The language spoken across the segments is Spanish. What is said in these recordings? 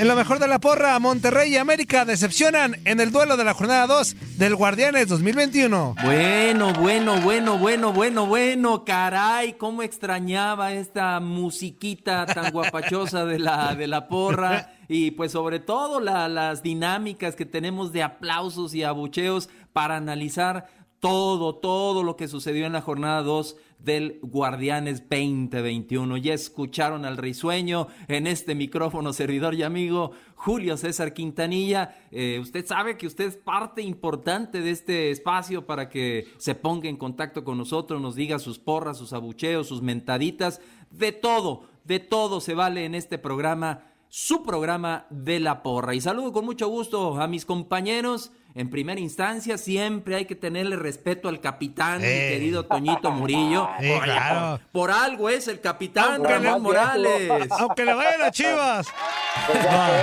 En lo mejor de la porra, Monterrey y América decepcionan en el duelo de la jornada 2 del Guardianes 2021. Bueno, bueno, bueno, bueno, bueno, bueno, caray, cómo extrañaba esta musiquita tan guapachosa de la, de la porra y pues sobre todo la- las dinámicas que tenemos de aplausos y abucheos para analizar todo, todo lo que sucedió en la jornada 2 del Guardianes 2021. Ya escucharon al risueño en este micrófono, servidor y amigo Julio César Quintanilla. Eh, usted sabe que usted es parte importante de este espacio para que se ponga en contacto con nosotros, nos diga sus porras, sus abucheos, sus mentaditas, de todo, de todo se vale en este programa su programa de la porra. Y saludo con mucho gusto a mis compañeros. En primera instancia, siempre hay que tenerle respeto al capitán, mi querido Toñito Murillo. Sí, Por- claro. Por algo es el capitán Aunque le- Ramón Morales. Aunque le vayan a Chivas.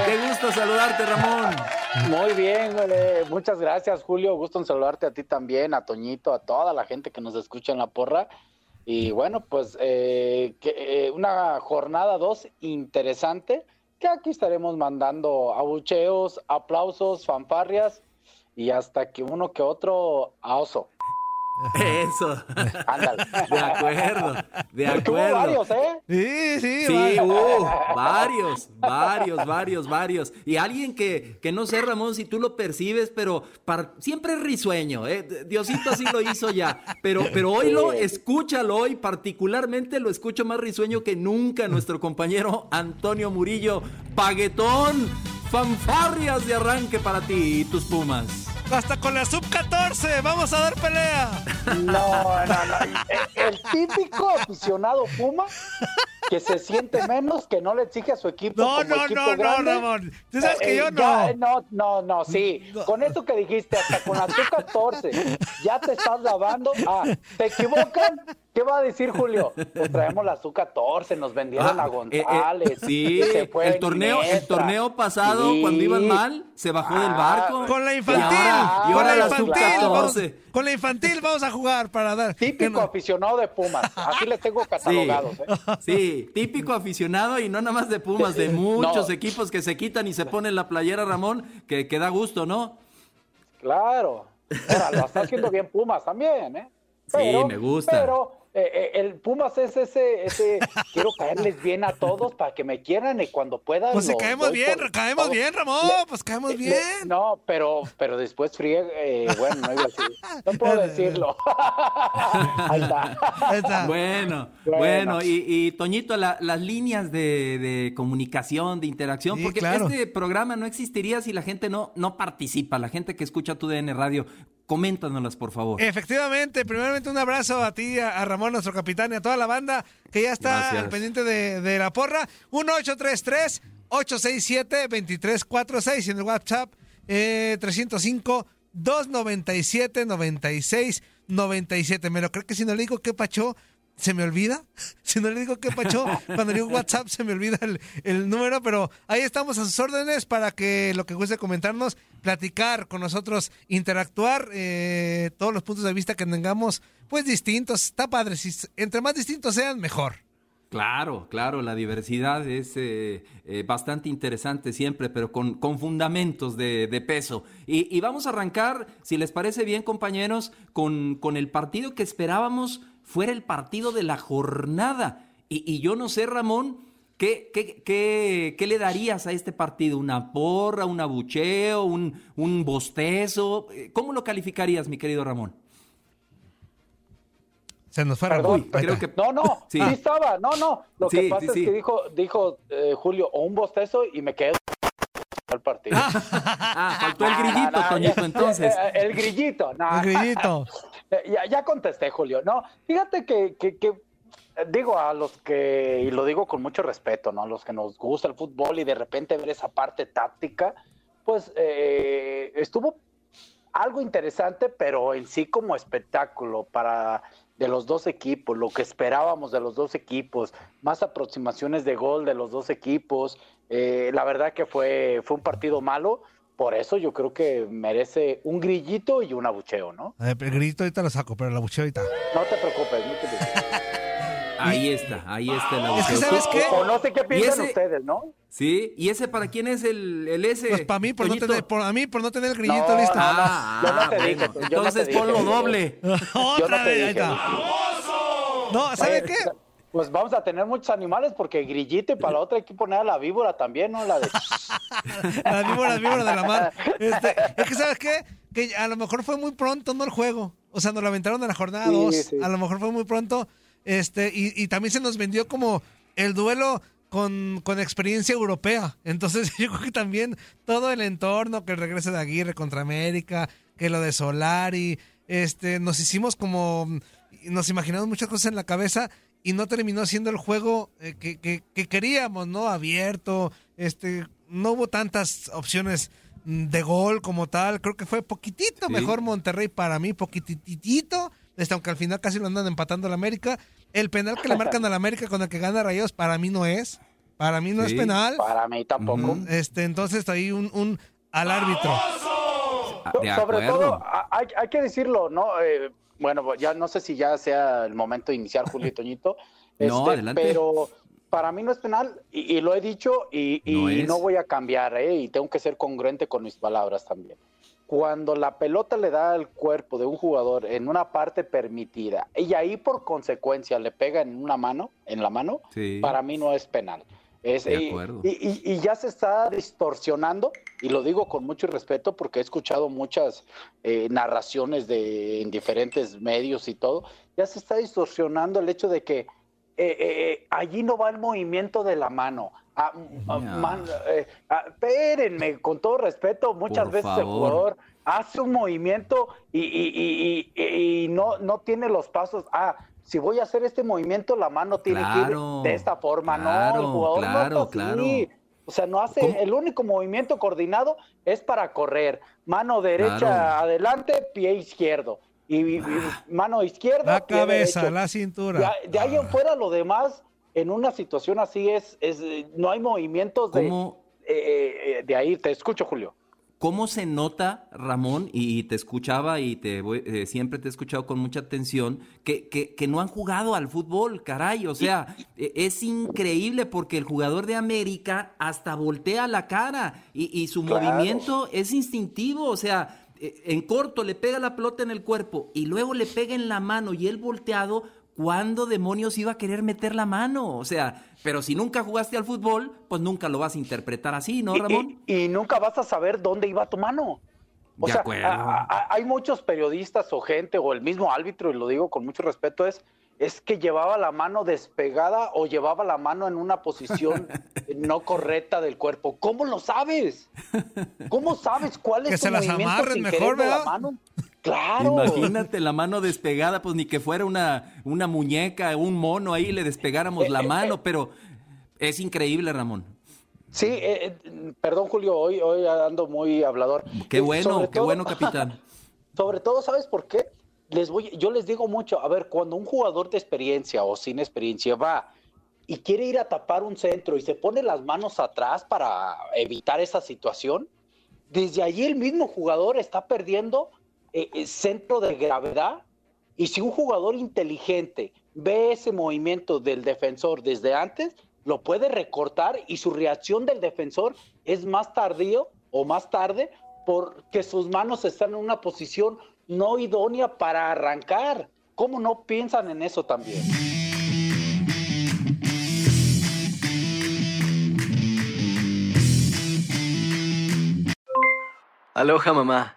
Qué gusto saludarte, Ramón. Muy bien, eh, muchas gracias, Julio. Gusto en saludarte a ti también, a Toñito, a toda la gente que nos escucha en la porra. Y bueno, pues eh, que, eh, una jornada dos interesante, que aquí estaremos mandando abucheos, aplausos, fanfarrias y hasta que uno que otro a oso. Eso. Ándale. De acuerdo, de acuerdo. varios, ¿eh? Sí, sí. Sí, uh, varios, varios, varios, varios. Y alguien que, que no sé, Ramón, si tú lo percibes, pero siempre es risueño, ¿eh? Diosito así lo hizo ya. Pero, pero hoy lo, escúchalo hoy, particularmente lo escucho más risueño que nunca, nuestro compañero Antonio Murillo. Paguetón, fanfarrias de arranque para ti y tus pumas. Hasta con la sub-14. Vamos a dar pelea. No, no, no. El, el típico aficionado Puma que se siente menos, que no le exige a su equipo. No, como no, equipo no, no, grande. Ramón. Tú sabes que Eh, yo ya, no. no, no, no, sí. Con eso que dijiste, hasta con la Su-14, ya te estás lavando. Ah, ¿te equivocan? ¿Qué va a decir Julio? Pues traemos la Su-14, nos vendieron Ah, a eh, González. eh, sí, se fue el torneo, el torneo pasado, Sí. cuando iban mal, se bajó del barco. Con la Y infantil. ahora- y con la la infantil. sub-14. Vamos, con la infantil vamos a jugar para dar. Típico no- aficionado de Pumas. Así les tengo catalogados. ¿eh? Sí, típico aficionado y no nada más de Pumas, de muchos No. equipos que se quitan y se ponen la playera, Ramón, que, que da gusto, ¿no? Claro. Ahora, lo está haciendo bien Pumas también, ¿eh? Sí, me gusta. Pero eh, eh, el Pumas es ese, ese, quiero caerles bien a todos para que me quieran y cuando puedan. Pues si caemos bien, por- caemos bien, Ramón, pues caemos Le- bien. no, pero, pero después friegue, eh, bueno, no iba a decir, no puedo decirlo. Ahí está. Ahí está. Bueno, Bueno. bueno, y, y, Toñito, la- las líneas de, de comunicación, de interacción, Sí, porque claro. este programa no existiría si la gente no, no participa, la gente que escucha tu DN Radio, coméntanoslas, por favor. Efectivamente, primeramente un abrazo a ti, a, Ramón, nuestro capitán, y a toda la banda que ya está Gracias. al pendiente de, de la porra. 1833-867-2346 y en el WhatsApp eh, 305-297-9697. Me lo creo que si no le digo qué pacho, se me olvida. Si no le digo qué pacho, cuando le digo WhatsApp se me olvida el, el número, pero ahí estamos a sus órdenes para que lo que guste comentarnos, platicar con nosotros, interactuar, eh, todos los puntos de vista que tengamos, pues distintos. Está padre, si entre más distintos sean, mejor. Claro, claro, la diversidad es eh, eh, bastante interesante siempre, pero con, con fundamentos de, de peso. Y, y vamos a arrancar, si les parece bien, compañeros, con, con el partido que esperábamos fuera el partido de la jornada. Y, y yo no sé, Ramón, ¿qué, qué, qué, qué le darías a este partido? ¿Una porra, un abucheo, un, un bostezo? Eh, ¿Cómo lo calificarías, mi querido Ramón? Se nos fue Perdón, creo que- No, no, Sí. sí, estaba, no, no. Lo Sí, que pasa sí, es que dijo, dijo eh, Julio, o un bostezo y me quedé al partido. Ah, faltó el no, grillito, no, Toñito, ya- entonces. eh, El grillito, no. El grillito. Ya, ya contesté, Julio. No, fíjate que, que- que, digo a los que, y lo digo con mucho respeto, ¿no? A los que nos gusta el fútbol y de repente ver esa parte táctica, pues eh, estuvo algo interesante, pero en sí como espectáculo para de los dos equipos, lo que esperábamos de los dos equipos, más aproximaciones de gol de los dos equipos. eh, la verdad que fue, fue un partido malo, por eso yo creo que merece un grillito y un abucheo, ¿no? El grillito ahorita lo saco, pero la bucheo ahorita. No te preocupes, no te preocupes. Ahí está, ahí está el Es que. ¿sabes qué? O no sé qué piensan ese- ustedes, ¿no? Sí, ¿y ese para quién es el, el ese? Pues para mí, por no, tener, por, a mí, por no tener el grillito No, listo. no, no. Ah, Yo no te bueno, dije, yo no entonces dije. ponlo doble. Otra no vez, ahí está. No, ¿sabe Oye, qué? Pues vamos a tener muchos animales porque grillito y para la otra hay que poner a la víbora también, ¿no? La de... Las víboras, víboras de la mar. Este, es que, ¿sabes qué? Que a lo mejor fue muy pronto, ¿no? El juego. O sea, nos lo aventaron en la jornada Sí, 2. sí. A lo mejor fue muy pronto. Este, y, y también se nos vendió como el duelo con, con experiencia europea. Entonces, yo creo que también todo el entorno, que el regreso de Aguirre contra América, que lo de Solari, este, nos hicimos como. Nos imaginamos muchas cosas en la cabeza y no terminó siendo el juego eh, que, que- que queríamos, ¿no? Abierto, este, no hubo tantas opciones de gol como tal. Creo que fue poquitito Sí. mejor Monterrey para mí, poquititito, este, aunque al final casi lo andan empatando al América. El penal que le marcan al América con el que gana Rayos para mí no es. Para mí no Sí. es penal. Para mí tampoco. Ujú. Este, entonces ahí un, un al árbitro. Ah, De Sobre todo, a- hay, hay que decirlo, ¿no? Eh, bueno, ya no sé si ya sea el momento de iniciar, Julio y Toñito. No, este, adelante. Pero para mí no es penal y, y lo he dicho y, y No es. no voy a cambiar, ¿eh? Y tengo que ser congruente con mis palabras también. Cuando la pelota le da al cuerpo de un jugador en una parte permitida y ahí por consecuencia le pega en una mano, en la mano, Sí. para mí no es penal. Es, De acuerdo. y, y- y ya se está distorsionando, y lo digo con mucho respeto porque he escuchado muchas eh, narraciones de, en diferentes medios y todo, ya se está distorsionando el hecho de que eh, eh, eh, allí no va el movimiento de la mano. Ah, ah, man- eh, ah, espérenme, con todo respeto, muchas Por veces el jugador hace un movimiento y, y- y- y- y no, no tiene los pasos. Ah, si voy a hacer este movimiento, la mano tiene Claro, que ir de esta forma. no, claro, el jugador claro, no está claro. así. O sea, no hace, ¿Cómo? el único movimiento coordinado es para correr. Mano derecha Claro. adelante, pie izquierdo. Y, y- y mano izquierda, La cabeza, derecho. la cintura. De, ahí- de ahí en fuera lo demás, en una situación así es, es eh, no hay movimientos de, ¿Cómo, eh, eh, de ahí. Te escucho, Julio. ¿Cómo se nota, Ramón, y te escuchaba y te voy- eh, siempre te he escuchado con mucha atención, que, que, que no han jugado al fútbol, caray? O sea, e- es increíble porque el jugador de América hasta voltea la cara y, y su Claro. movimiento es instintivo, o sea, eh, en corto le pega la pelota en el cuerpo y luego le pega en la mano y él volteado. ¿Cuándo demonios iba a querer meter la mano? O sea, pero si nunca jugaste al fútbol, pues nunca lo vas a interpretar así, ¿no, Ramón? Y, y nunca vas a saber dónde iba tu mano. O De sea, acuerdo. a- a- hay muchos periodistas o gente, o el mismo árbitro, y lo digo con mucho respeto, es, es que llevaba la mano despegada o llevaba la mano en una posición no correcta del cuerpo. ¿Cómo lo sabes? ¿Cómo sabes cuál es Que tu se las movimiento amarren sin mejor, la mano? Claro. Imagínate la mano despegada, pues ni que fuera una, una muñeca, un mono ahí, le despegáramos la mano, pero es increíble, Ramón. Sí, eh, eh, perdón Julio, hoy, hoy ando muy hablador. Qué Eh, bueno, qué bueno, capitán. Sobre todo, ¿sabes por qué? Les voy, yo les digo mucho, a ver, cuando un jugador de experiencia o sin experiencia va y quiere ir a tapar un centro y se pone las manos atrás para evitar esa situación, desde allí el mismo jugador está perdiendo eh, el centro de gravedad y si un jugador inteligente ve ese movimiento del defensor desde antes, lo puede recortar y su reacción del defensor es más tardío o más tarde porque sus manos están en una posición no idónea para arrancar. ¿Cómo no piensan en eso también? Aloha mamá,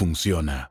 funciona.